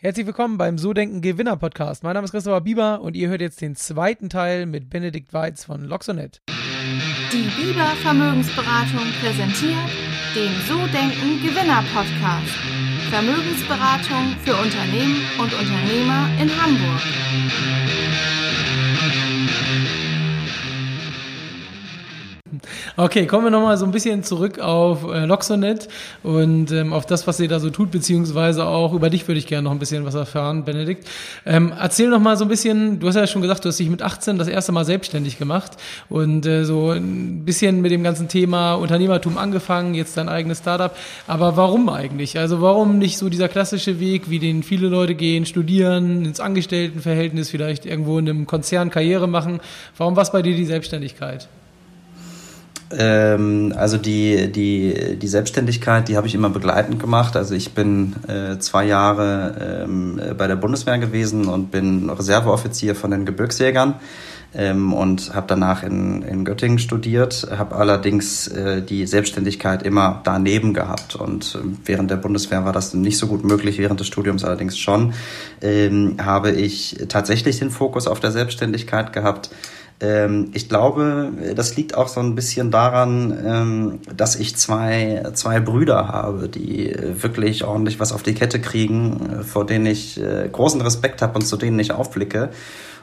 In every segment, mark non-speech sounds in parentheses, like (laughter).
Herzlich willkommen beim So Denken Gewinner Podcast. Mein Name ist Christopher Bieber und ihr hört jetzt den zweiten Teil mit Benedikt Weiz von Loxonet. Die Bieber Vermögensberatung präsentiert den So Denken Gewinner Podcast. Vermögensberatung für Unternehmen und Unternehmer in Hamburg. Okay, kommen wir nochmal so ein bisschen zurück auf äh, Loxonet und ähm, auf das, was ihr da so tut, beziehungsweise auch über dich würde ich gerne noch ein bisschen was erfahren, Benedikt. Ähm, erzähl noch mal so ein bisschen, du hast ja schon gesagt, du hast dich mit 18 das erste Mal selbstständig gemacht und äh, so ein bisschen mit dem ganzen Thema Unternehmertum angefangen, jetzt dein eigenes Startup. Aber warum eigentlich? Also warum nicht so dieser klassische Weg, wie den viele Leute gehen, studieren, ins Angestelltenverhältnis, vielleicht irgendwo in einem Konzern Karriere machen? Warum war es bei dir die Selbstständigkeit? Ähm, also die, die, die Selbstständigkeit, die habe ich immer begleitend gemacht. Also ich bin äh, zwei Jahre ähm, bei der Bundeswehr gewesen und bin Reserveoffizier von den Gebirgsjägern ähm, und habe danach in, in Göttingen studiert, habe allerdings äh, die Selbstständigkeit immer daneben gehabt und äh, während der Bundeswehr war das nicht so gut möglich, während des Studiums allerdings schon, ähm, habe ich tatsächlich den Fokus auf der Selbstständigkeit gehabt ich glaube, das liegt auch so ein bisschen daran, ähm, dass ich zwei, zwei Brüder habe, die wirklich ordentlich was auf die Kette kriegen, vor denen ich äh, großen Respekt habe und zu denen ich aufblicke.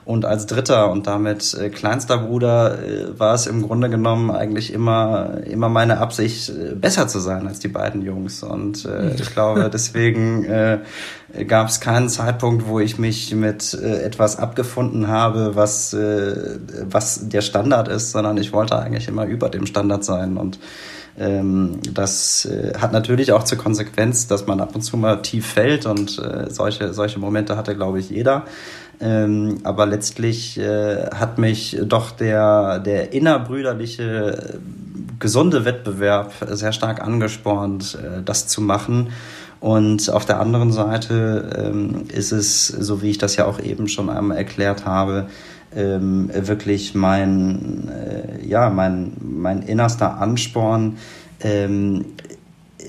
Und als dritter und damit äh, kleinster Bruder äh, war es im Grunde genommen eigentlich immer, immer meine Absicht, äh, besser zu sein als die beiden Jungs. Und äh, ich glaube, (laughs) deswegen gab es keinen Zeitpunkt, wo ich mich mit etwas abgefunden habe, was, was der Standard ist, sondern ich wollte eigentlich immer über dem Standard sein. Und ähm, das äh, hat natürlich auch zur Konsequenz, dass man ab und zu mal tief fällt und äh, solche, solche Momente hatte, glaube ich, jeder. Ähm, aber letztlich äh, hat mich doch der, der innerbrüderliche, gesunde Wettbewerb sehr stark angespornt, äh, das zu machen. Und auf der anderen Seite ähm, ist es, so wie ich das ja auch eben schon einmal erklärt habe, ähm, wirklich mein, äh, ja, mein, mein innerster Ansporn, ähm,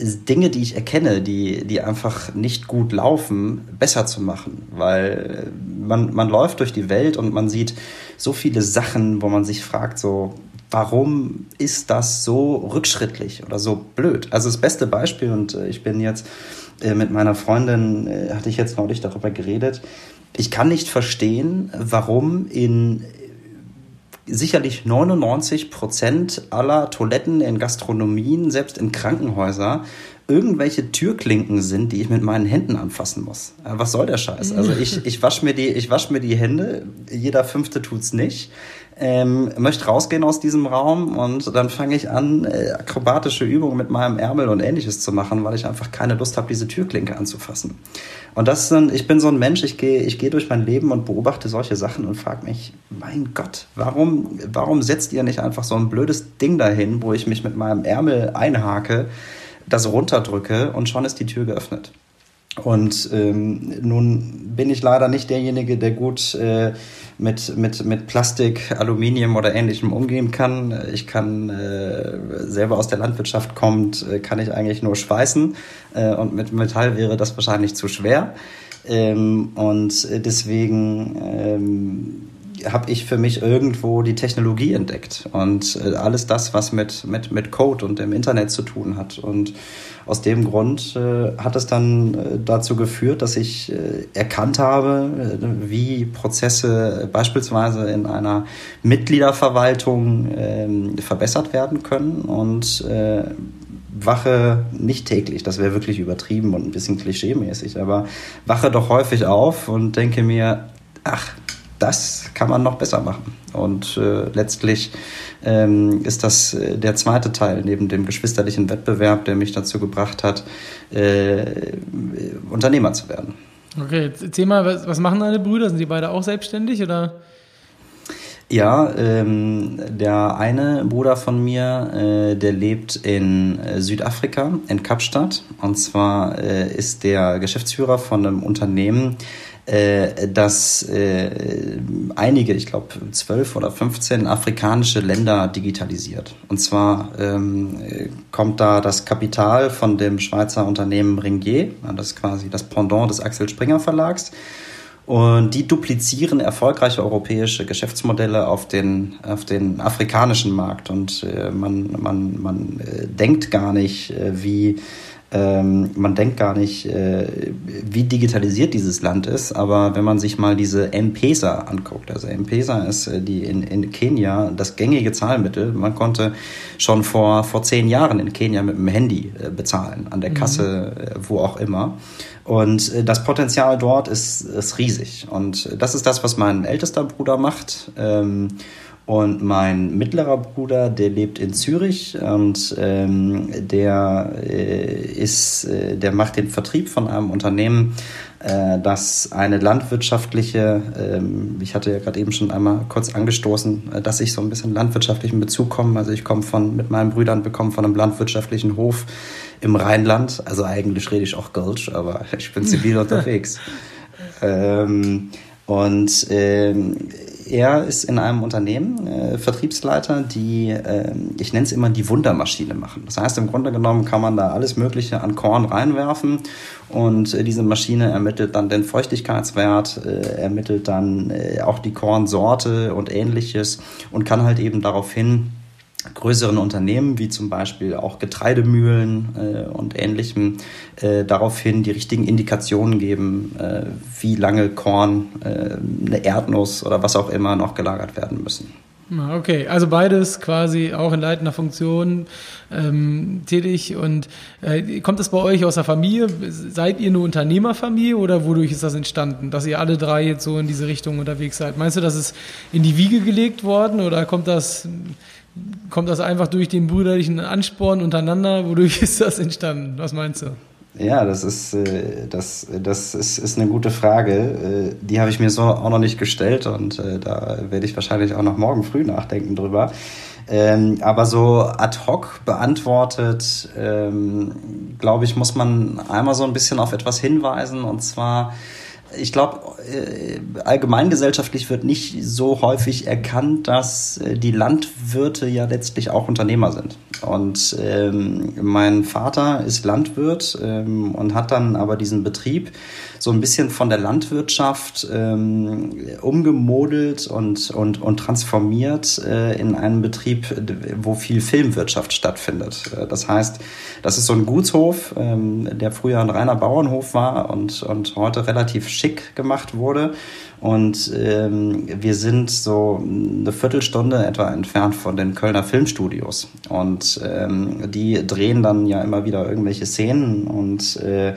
Dinge, die ich erkenne, die, die einfach nicht gut laufen, besser zu machen. Weil man, man läuft durch die Welt und man sieht so viele Sachen, wo man sich fragt, so, warum ist das so rückschrittlich oder so blöd? Also das beste Beispiel, und äh, ich bin jetzt äh, mit meiner Freundin, äh, hatte ich jetzt neulich darüber geredet, ich kann nicht verstehen, warum in sicherlich 99 Prozent aller Toiletten in Gastronomien, selbst in Krankenhäusern, irgendwelche Türklinken sind, die ich mit meinen Händen anfassen muss. Was soll der Scheiß? Also ich, (laughs) ich wasche mir, die, ich wasch mir die Hände, jeder Fünfte tut's nicht ähm, möchte rausgehen aus diesem Raum und dann fange ich an, äh, akrobatische Übungen mit meinem Ärmel und ähnliches zu machen, weil ich einfach keine Lust habe, diese Türklinke anzufassen. Und das sind, ich bin so ein Mensch, ich gehe ich geh durch mein Leben und beobachte solche Sachen und frage mich, mein Gott, warum, warum setzt ihr nicht einfach so ein blödes Ding dahin, wo ich mich mit meinem Ärmel einhake, das runterdrücke und schon ist die Tür geöffnet. Und ähm, nun bin ich leider nicht derjenige, der gut äh, mit, mit, mit Plastik, Aluminium oder ähnlichem umgehen kann. Ich kann äh, selber aus der Landwirtschaft kommt, äh, kann ich eigentlich nur schweißen äh, und mit Metall wäre das wahrscheinlich zu schwer. Ähm, und deswegen ähm, habe ich für mich irgendwo die Technologie entdeckt und äh, alles das, was mit, mit, mit Code und dem Internet zu tun hat. Und aus dem Grund äh, hat es dann äh, dazu geführt, dass ich äh, erkannt habe, äh, wie Prozesse beispielsweise in einer Mitgliederverwaltung ähm, verbessert werden können und äh, wache nicht täglich, das wäre wirklich übertrieben und ein bisschen klischeemäßig, aber wache doch häufig auf und denke mir, ach, das kann man noch besser machen. Und äh, letztlich ähm, ist das äh, der zweite Teil neben dem geschwisterlichen Wettbewerb, der mich dazu gebracht hat, äh, Unternehmer zu werden. Okay, mal, was, was machen deine Brüder? Sind die beide auch selbstständig oder? Ja, ähm, der eine Bruder von mir, äh, der lebt in äh, Südafrika, in Kapstadt. Und zwar äh, ist der Geschäftsführer von einem Unternehmen, äh, das äh, einige, ich glaube zwölf oder 15 afrikanische Länder digitalisiert. Und zwar ähm, kommt da das Kapital von dem Schweizer Unternehmen Ringier, das ist quasi das Pendant des Axel Springer Verlags. Und die duplizieren erfolgreiche europäische Geschäftsmodelle auf den, auf den afrikanischen Markt. Und äh, man, man, man äh, denkt gar nicht, äh, wie ähm, man denkt gar nicht, äh, wie digitalisiert dieses Land ist, aber wenn man sich mal diese M-Pesa anguckt, also M-Pesa ist äh, die in, in Kenia das gängige Zahlmittel. Man konnte schon vor, vor zehn Jahren in Kenia mit dem Handy äh, bezahlen, an der mhm. Kasse, mhm. wo auch immer. Und äh, das Potenzial dort ist, ist riesig. Und das ist das, was mein ältester Bruder macht. Ähm, und mein mittlerer Bruder, der lebt in Zürich und ähm, der äh, ist, äh, der macht den Vertrieb von einem Unternehmen, äh, das eine landwirtschaftliche, ähm, ich hatte ja gerade eben schon einmal kurz angestoßen, äh, dass ich so ein bisschen landwirtschaftlichen Bezug komme. Also ich komme von mit meinen Brüdern bekomme von einem landwirtschaftlichen Hof im Rheinland. Also eigentlich rede ich auch Gölsch, aber (laughs) ich bin zivil (laughs) unterwegs. Ähm, und ähm, er ist in einem Unternehmen äh, Vertriebsleiter, die, äh, ich nenne es immer die Wundermaschine machen. Das heißt, im Grunde genommen kann man da alles Mögliche an Korn reinwerfen und äh, diese Maschine ermittelt dann den Feuchtigkeitswert, äh, ermittelt dann äh, auch die Kornsorte und ähnliches und kann halt eben daraufhin größeren Unternehmen, wie zum Beispiel auch Getreidemühlen äh, und ähnlichem, äh, daraufhin die richtigen Indikationen geben, äh, wie lange Korn, äh, eine Erdnuss oder was auch immer noch gelagert werden müssen. Okay, also beides quasi auch in leitender Funktion ähm, tätig. Und äh, kommt das bei euch aus der Familie? Seid ihr eine Unternehmerfamilie oder wodurch ist das entstanden, dass ihr alle drei jetzt so in diese Richtung unterwegs seid? Meinst du, das ist in die Wiege gelegt worden oder kommt das kommt das einfach durch den brüderlichen Ansporn untereinander? Wodurch (laughs) ist das entstanden? Was meinst du? Ja, das ist, äh, das, das ist, ist eine gute Frage. Äh, die habe ich mir so auch noch nicht gestellt und äh, da werde ich wahrscheinlich auch noch morgen früh nachdenken drüber. Ähm, aber so ad hoc beantwortet, ähm, glaube ich, muss man einmal so ein bisschen auf etwas hinweisen und zwar ich glaube, äh, allgemeingesellschaftlich wird nicht so häufig erkannt, dass äh, die Landwirte ja letztlich auch Unternehmer sind. Und ähm, mein Vater ist Landwirt ähm, und hat dann aber diesen Betrieb so ein bisschen von der Landwirtschaft ähm, umgemodelt und, und, und transformiert äh, in einen Betrieb, wo viel Filmwirtschaft stattfindet. Äh, das heißt, das ist so ein Gutshof, ähm, der früher ein reiner Bauernhof war und, und heute relativ schick gemacht wurde. Und ähm, wir sind so eine Viertelstunde etwa entfernt von den Kölner Filmstudios. Und ähm, die drehen dann ja immer wieder irgendwelche Szenen und äh,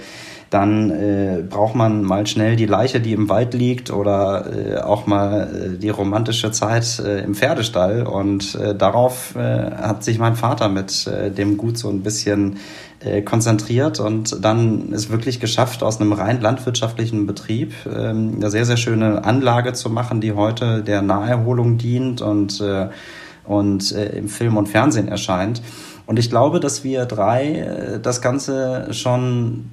dann äh, braucht man mal schnell die Leiche, die im Wald liegt oder äh, auch mal äh, die romantische Zeit äh, im Pferdestall. Und äh, darauf äh, hat sich mein Vater mit äh, dem Gut so ein bisschen äh, konzentriert und dann ist wirklich geschafft, aus einem rein landwirtschaftlichen Betrieb ähm, eine sehr, sehr schöne Anlage zu machen, die heute der Naherholung dient und, äh, und äh, im Film und Fernsehen erscheint. Und ich glaube, dass wir drei äh, das Ganze schon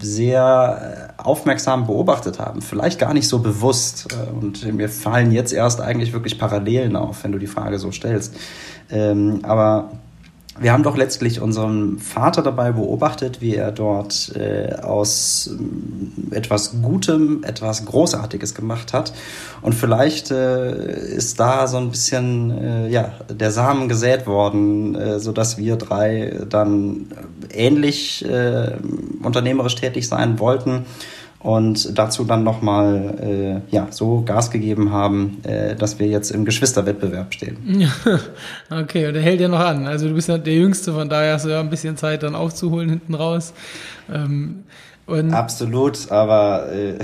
sehr äh, aufmerksam beobachtet haben, vielleicht gar nicht so bewusst. Äh, und mir fallen jetzt erst eigentlich wirklich Parallelen auf, wenn du die Frage so stellst. Ähm, aber wir haben doch letztlich unseren Vater dabei beobachtet, wie er dort äh, aus äh, etwas Gutem etwas Großartiges gemacht hat. Und vielleicht äh, ist da so ein bisschen äh, ja, der Samen gesät worden, äh, sodass wir drei dann ähnlich äh, unternehmerisch tätig sein wollten und dazu dann nochmal äh, ja, so Gas gegeben haben, äh, dass wir jetzt im Geschwisterwettbewerb stehen. (laughs) okay, und der hält ja noch an. Also du bist ja der Jüngste, von daher hast du ja ein bisschen Zeit dann aufzuholen hinten raus. Ähm, Absolut, aber äh,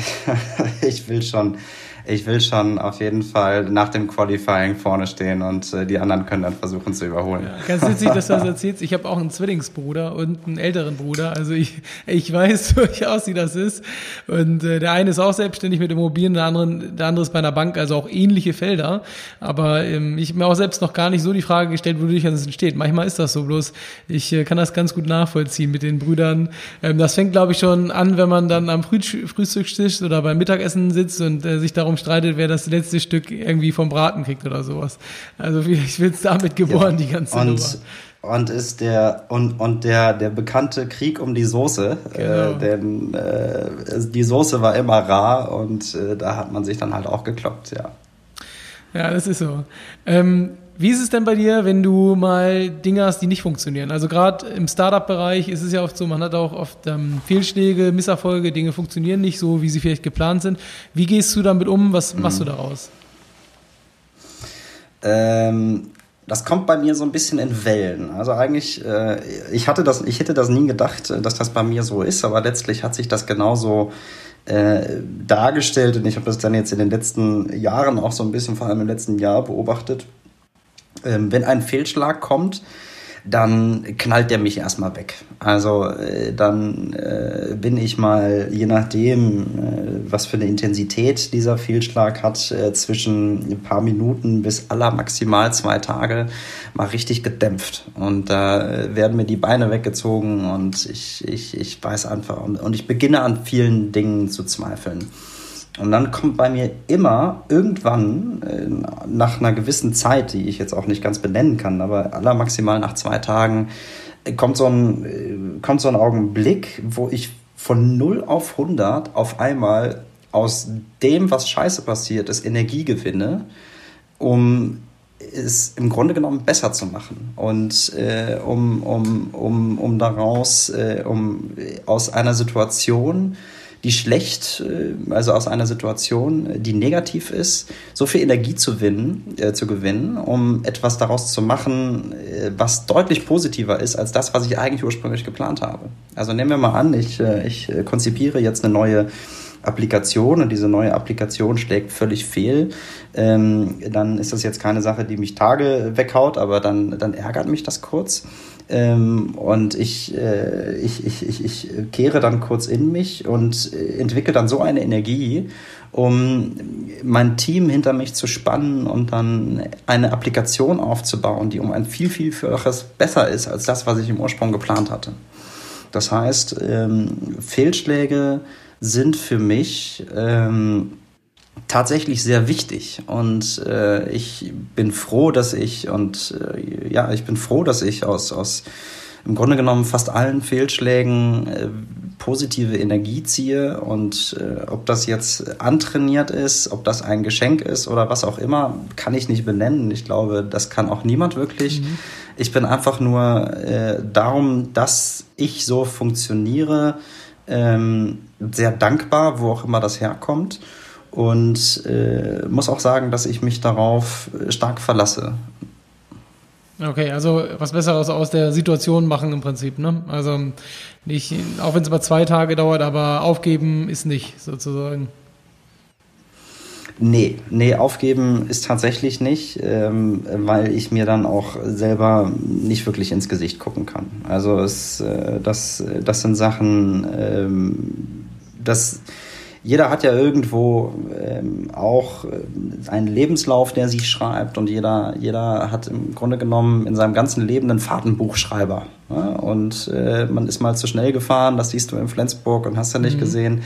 (laughs) ich will schon ich will schon auf jeden Fall nach dem Qualifying vorne stehen und äh, die anderen können dann versuchen zu überholen. Ja, ganz witzig, dass du das erzählst. Ich habe auch einen Zwillingsbruder und einen älteren Bruder. Also ich, ich weiß (laughs) durchaus, wie das ist. Und äh, der eine ist auch selbstständig mit Immobilien, der andere, der andere ist bei einer Bank, also auch ähnliche Felder. Aber ähm, ich habe mir auch selbst noch gar nicht so die Frage gestellt, wodurch das entsteht. Manchmal ist das so, bloß ich äh, kann das ganz gut nachvollziehen mit den Brüdern. Ähm, das fängt, glaube ich, schon an, wenn man dann am Früh Frühstückstisch oder beim Mittagessen sitzt und äh, sich darum streitet, wer das letzte Stück irgendwie vom Braten kriegt oder sowas. Also ich es damit geboren, ja. die ganze und, Nummer. Und ist der und, und der der bekannte Krieg um die Soße, äh, genau. äh, denn äh, die Soße war immer rar und äh, da hat man sich dann halt auch gekloppt, ja. Ja, das ist so. Ähm, wie ist es denn bei dir, wenn du mal Dinge hast, die nicht funktionieren? Also gerade im Startup-Bereich ist es ja oft so, man hat auch oft ähm, Fehlschläge, Misserfolge, Dinge funktionieren nicht so, wie sie vielleicht geplant sind. Wie gehst du damit um? Was machst du daraus? Ähm, das kommt bei mir so ein bisschen in Wellen. Also eigentlich, äh, ich hatte das, ich hätte das nie gedacht, dass das bei mir so ist, aber letztlich hat sich das genauso äh, dargestellt und ich habe das dann jetzt in den letzten Jahren auch so ein bisschen, vor allem im letzten Jahr beobachtet ähm, wenn ein Fehlschlag kommt, dann knallt der mich erstmal weg. Also äh, dann äh, bin ich mal, je nachdem, äh, was für eine Intensität dieser Fehlschlag hat, äh, zwischen ein paar Minuten bis aller maximal zwei Tage mal richtig gedämpft. Und da äh, werden mir die Beine weggezogen und ich, ich, ich weiß einfach, und, und ich beginne an vielen Dingen zu zweifeln. Und dann kommt bei mir immer irgendwann äh, nach einer gewissen Zeit, die ich jetzt auch nicht ganz benennen kann, aber aller maximal nach zwei Tagen, äh, kommt so ein, äh, kommt so ein Augenblick, wo ich von 0 auf 100 auf einmal aus dem, was scheiße passiert ist, Energie gewinne, um es im Grunde genommen besser zu machen. Und äh, um, um, um, um daraus, äh, um aus einer Situation, die schlecht, äh, also aus einer Situation, die negativ ist, so viel Energie zu, gewinnen, äh, zu gewinnen, um etwas daraus zu machen, äh, was deutlich positiver ist als das, was ich eigentlich ursprünglich geplant habe. Also nehmen wir mal an, ich, äh, ich konzipiere jetzt eine neue Applikation und diese neue Applikation schlägt völlig fehl, ähm, dann ist das jetzt keine Sache, die mich Tage weghaut, aber dann, dann ärgert mich das kurz. Ähm, und ich, äh, ich, ich, ich, ich kehre dann kurz in mich und entwickle dann so eine Energie, um mein Team hinter mich zu spannen und dann eine Applikation aufzubauen, die um ein viel, viel vielfaches besser ist als das, was ich im Ursprung geplant hatte. Das heißt, ähm, Fehlschläge sind für mich ähm, tatsächlich sehr wichtig und äh, ich bin froh, dass ich und äh, ja, ich bin froh, dass ich aus aus im Grunde genommen fast allen Fehlschlägen äh, positive Energie ziehe und äh, ob das jetzt antrainiert ist, ob das ein Geschenk ist oder was auch immer, kann ich nicht benennen. Ich glaube, das kann auch niemand wirklich. Mhm. Ich bin einfach nur äh, darum, dass ich so funktioniere, ähm, sehr dankbar, wo auch immer das herkommt und äh, muss auch sagen, dass ich mich darauf stark verlasse. Okay, also was Besseres aus der Situation machen im Prinzip, ne? Also nicht, auch wenn es über zwei Tage dauert, aber aufgeben ist nicht sozusagen. Nee, nee, aufgeben ist tatsächlich nicht, ähm, weil ich mir dann auch selber nicht wirklich ins Gesicht gucken kann. Also es, äh, das, das sind Sachen, ähm, das jeder hat ja irgendwo ähm, auch äh, einen Lebenslauf, der sich schreibt und jeder, jeder hat im Grunde genommen in seinem ganzen Leben einen Fahrtenbuchschreiber. Ja? Und äh, man ist mal zu schnell gefahren, das siehst du in Flensburg und hast ja nicht mhm. gesehen.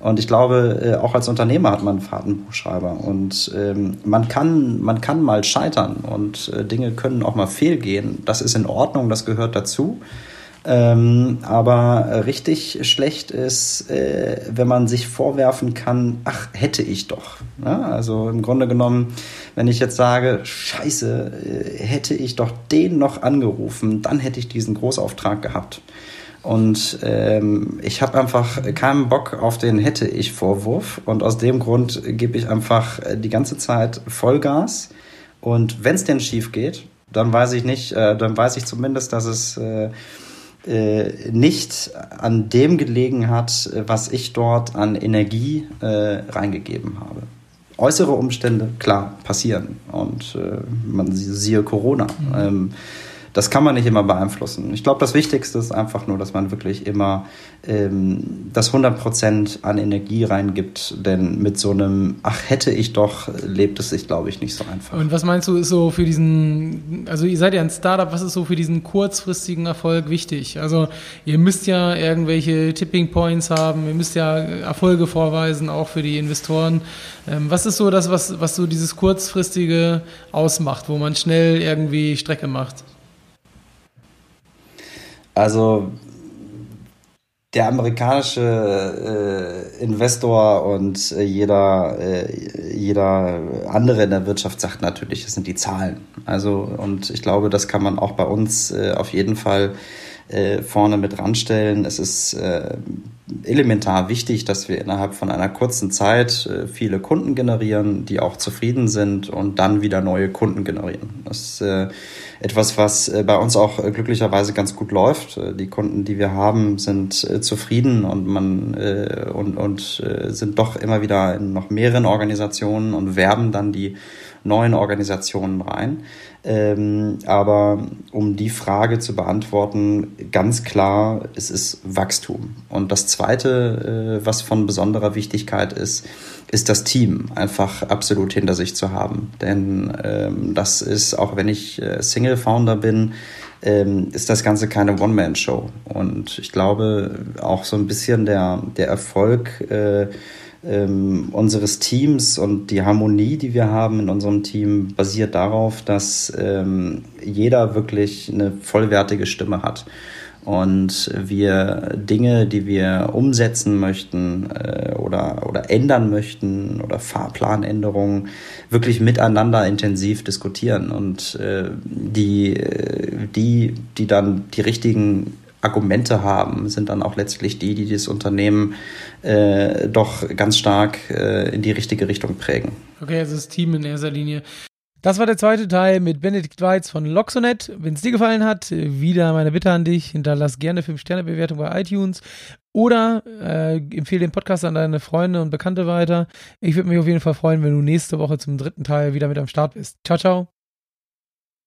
Und ich glaube, äh, auch als Unternehmer hat man einen Fahrtenbuchschreiber. Und ähm, man, kann, man kann mal scheitern und äh, Dinge können auch mal fehlgehen. Das ist in Ordnung, das gehört dazu. Ähm, aber richtig schlecht ist, äh, wenn man sich vorwerfen kann, ach, hätte ich doch. Ja, also im Grunde genommen, wenn ich jetzt sage, scheiße, äh, hätte ich doch den noch angerufen, dann hätte ich diesen Großauftrag gehabt. Und ähm, ich habe einfach keinen Bock auf den hätte ich Vorwurf. Und aus dem Grund gebe ich einfach die ganze Zeit Vollgas. Und wenn es denn schief geht, dann weiß ich nicht, äh, dann weiß ich zumindest, dass es äh, äh, nicht an dem gelegen hat, was ich dort an Energie äh, reingegeben habe. äußere Umstände, klar, passieren. Und äh, man siehe Corona. Mhm. Ähm, das kann man nicht immer beeinflussen. Ich glaube, das Wichtigste ist einfach nur, dass man wirklich immer ähm, das 100 Prozent an Energie reingibt, denn mit so einem, ach hätte ich doch, lebt es sich, glaube ich, nicht so einfach. Und was meinst du, ist so für diesen, also ihr seid ja ein Startup, was ist so für diesen kurzfristigen Erfolg wichtig? Also ihr müsst ja irgendwelche Tipping Points haben, ihr müsst ja Erfolge vorweisen, auch für die Investoren. Ähm, was ist so das, was, was so dieses kurzfristige ausmacht, wo man schnell irgendwie Strecke macht? Also der amerikanische äh, Investor und äh, jeder, äh, jeder andere in der Wirtschaft sagt natürlich, das sind die Zahlen. Also, und ich glaube, das kann man auch bei uns äh, auf jeden Fall äh, vorne mit ranstellen. Es ist äh, elementar wichtig, dass wir innerhalb von einer kurzen Zeit äh, viele Kunden generieren, die auch zufrieden sind und dann wieder neue Kunden generieren. Das ist äh, etwas, was äh, bei uns auch äh, glücklicherweise ganz gut läuft. Die Kunden, die wir haben, sind zufrieden und man und, und sind doch immer wieder in noch mehreren Organisationen und werben dann die neuen Organisationen rein. Ähm, aber um die Frage zu beantworten, ganz klar, es ist Wachstum. Und das Zweite, äh, was von besonderer Wichtigkeit ist, ist das Team einfach absolut hinter sich zu haben. Denn ähm, das ist, auch wenn ich äh, Single-Founder bin, ähm, ist das Ganze keine One-Man-Show. Und ich glaube, auch so ein bisschen der, der Erfolg äh, ähm, unseres Teams und die Harmonie, die wir haben in unserem Team, basiert darauf, dass ähm, jeder wirklich eine vollwertige Stimme hat. Und wir Dinge, die wir umsetzen möchten äh, oder, oder ändern möchten oder Fahrplanänderungen wirklich miteinander intensiv diskutieren. Und äh, die, die, die dann die richtigen Argumente haben, sind dann auch letztlich die, die das Unternehmen äh, doch ganz stark äh, in die richtige Richtung prägen. Okay, also das Team in erster Linie. Das war der zweite Teil mit Benedikt Weiz von Loxonet. Wenn es dir gefallen hat, wieder meine Bitte an dich, hinterlass gerne 5-Sterne-Bewertung bei iTunes oder äh, empfehle den Podcast an deine Freunde und Bekannte weiter. Ich würde mich auf jeden Fall freuen, wenn du nächste Woche zum dritten Teil wieder mit am Start bist. Ciao, ciao.